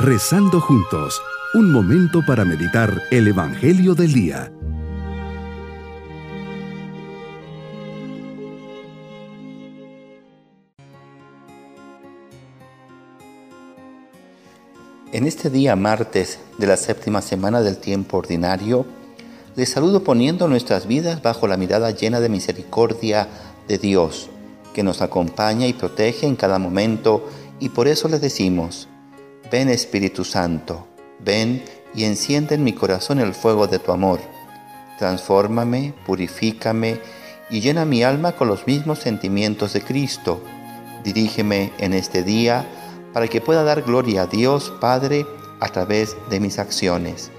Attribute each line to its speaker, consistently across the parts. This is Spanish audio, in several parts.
Speaker 1: Rezando juntos, un momento para meditar el Evangelio del Día.
Speaker 2: En este día martes de la séptima semana del tiempo ordinario, les saludo poniendo nuestras vidas bajo la mirada llena de misericordia de Dios, que nos acompaña y protege en cada momento, y por eso le decimos, ven Espíritu Santo, ven y enciende en mi corazón el fuego de tu amor. Transfórmame, purifícame y llena mi alma con los mismos sentimientos de Cristo. Dirígeme en este día, para que pueda dar gloria a Dios Padre a través de mis acciones.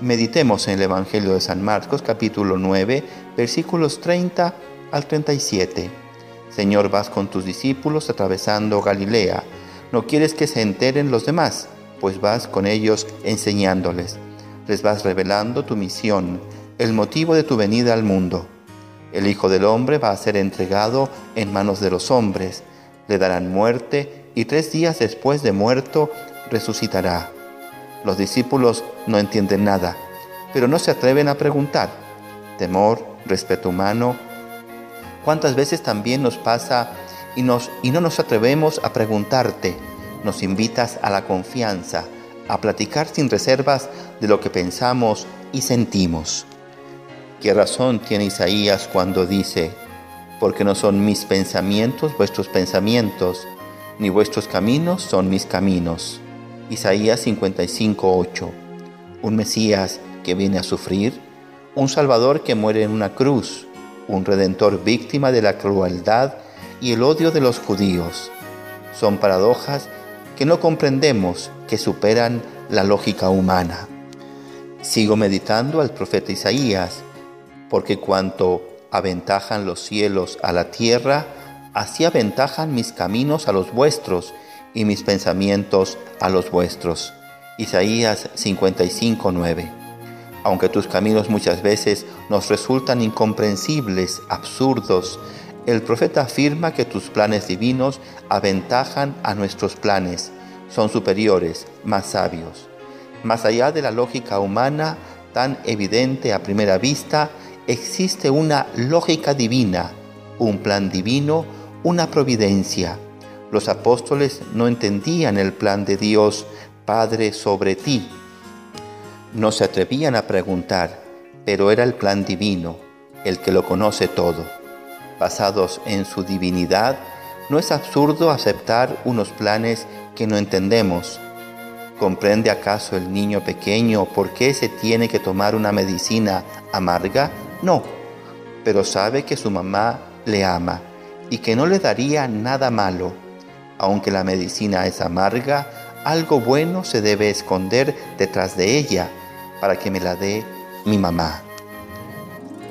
Speaker 2: Meditemos en el Evangelio de San Marcos capítulo 9 versículos 30 al 37. Señor, vas con tus discípulos atravesando Galilea. No quieres que se enteren los demás, pues vas con ellos enseñándoles. Les vas revelando tu misión, el motivo de tu venida al mundo. El Hijo del Hombre va a ser entregado en manos de los hombres. Le darán muerte y tres días después de muerto resucitará. Los discípulos no entienden nada, pero no se atreven a preguntar. Temor, respeto humano. ¿Cuántas veces también nos pasa y, no nos atrevemos a preguntarte? Nos invitas a la confianza, a platicar sin reservas de lo que pensamos y sentimos. ¿Qué razón tiene Isaías cuando dice, porque no son mis pensamientos vuestros pensamientos, ni vuestros caminos son mis caminos. Isaías 55:8. Un Mesías que viene a sufrir, un Salvador que muere en una cruz, un Redentor víctima de la crueldad y el odio de los judíos. Son paradojas que no comprendemos, que superan la lógica humana. Sigo meditando al profeta Isaías, porque cuanto aventajan los cielos a la tierra, así aventajan mis caminos a los vuestros y mis pensamientos a los vuestros. Isaías 55:9. Aunque tus caminos muchas veces nos resultan incomprensibles, absurdos, el profeta afirma que tus planes divinos aventajan a nuestros planes, son superiores, más sabios. Más allá de la lógica humana tan evidente a primera vista, existe una lógica divina, un plan divino una providencia. Los apóstoles no entendían el plan de Dios Padre sobre ti. No se atrevían a preguntar, pero era el plan divino, el que lo conoce todo. Basados en su divinidad, no es absurdo aceptar unos planes que no entendemos. ¿Comprende acaso el niño pequeño por qué se tiene que tomar una medicina amarga? No, pero sabe que su mamá le ama y que no le daría nada malo. Aunque la medicina es amarga, algo bueno se debe esconder detrás de ella para que me la dé mi mamá.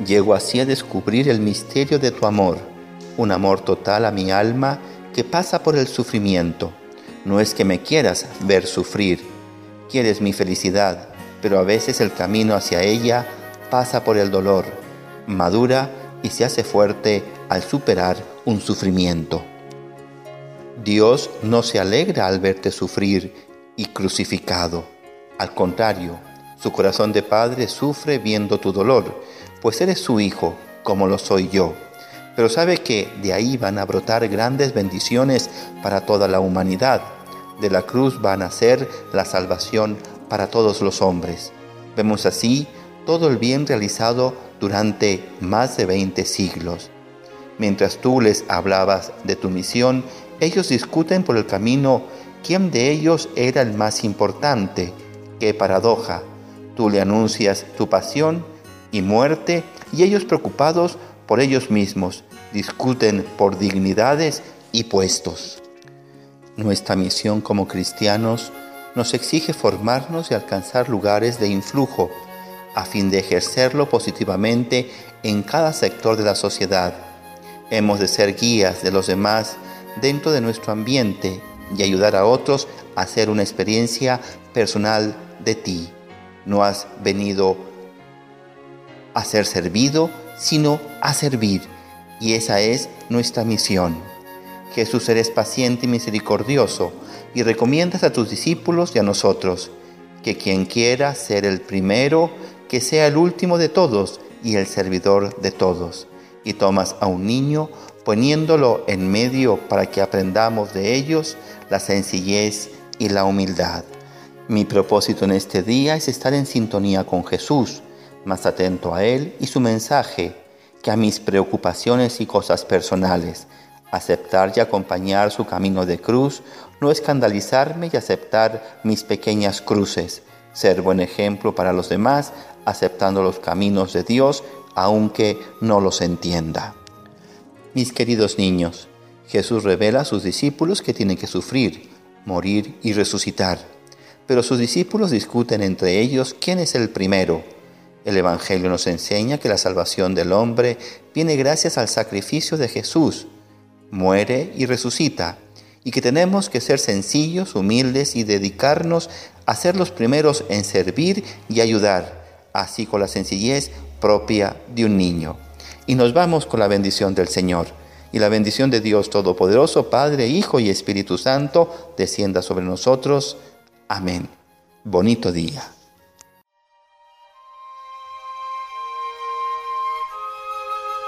Speaker 2: Llego así a descubrir el misterio de tu amor, un amor total a mi alma que pasa por el sufrimiento. No es que me quieras ver sufrir, quieres mi felicidad, pero a veces el camino hacia ella pasa por el dolor, madura y se hace fuerte al superar un sufrimiento. Dios no se alegra al verte sufrir y crucificado. Al contrario, su corazón de padre sufre viendo tu dolor, pues eres su hijo, como lo soy yo. Pero sabe que de ahí van a brotar grandes bendiciones para toda la humanidad. De la cruz van a ser la salvación para todos los hombres. Vemos así todo el bien realizado durante más de 20 siglos. Mientras tú les hablabas de tu misión, ellos discuten por el camino quién de ellos era el más importante. Qué paradoja. Tú le anuncias tu pasión y muerte y ellos preocupados por ellos mismos discuten por dignidades y puestos. Nuestra misión como cristianos nos exige formarnos y alcanzar lugares de influjo a fin de ejercerlo positivamente en cada sector de la sociedad. Hemos de ser guías de los demás dentro de nuestro ambiente y ayudar a otros a hacer una experiencia personal de ti. No has venido a ser servido, sino a servir. Y esa es nuestra misión. Jesús eres paciente y misericordioso, y recomiendas a tus discípulos y a nosotros, que quien quiera ser el primero, que sea el último de todos y el servidor de todos. Y tomas a un niño poniéndolo en medio para que aprendamos de ellos la sencillez y la humildad. Mi propósito en este día es estar en sintonía con Jesús, más atento a Él y su mensaje que a mis preocupaciones y cosas personales. Aceptar y acompañar su camino de cruz, no escandalizarme y aceptar mis pequeñas cruces. Ser buen ejemplo para los demás, aceptando los caminos de Dios, aunque no los entienda. Mis queridos niños, Jesús revela a sus discípulos que tienen que sufrir, morir y resucitar. Pero sus discípulos discuten entre ellos quién es el primero. El Evangelio nos enseña que la salvación del hombre viene gracias al sacrificio de Jesús. Muere y resucita, y que tenemos que ser sencillos, humildes y dedicarnos a ser los primeros en servir y ayudar, así con la sencillez propia de un niño. Y nos vamos con la bendición del Señor. Y la bendición de Dios Todopoderoso, Padre, Hijo y Espíritu Santo, descienda sobre nosotros. Amén. Bonito día.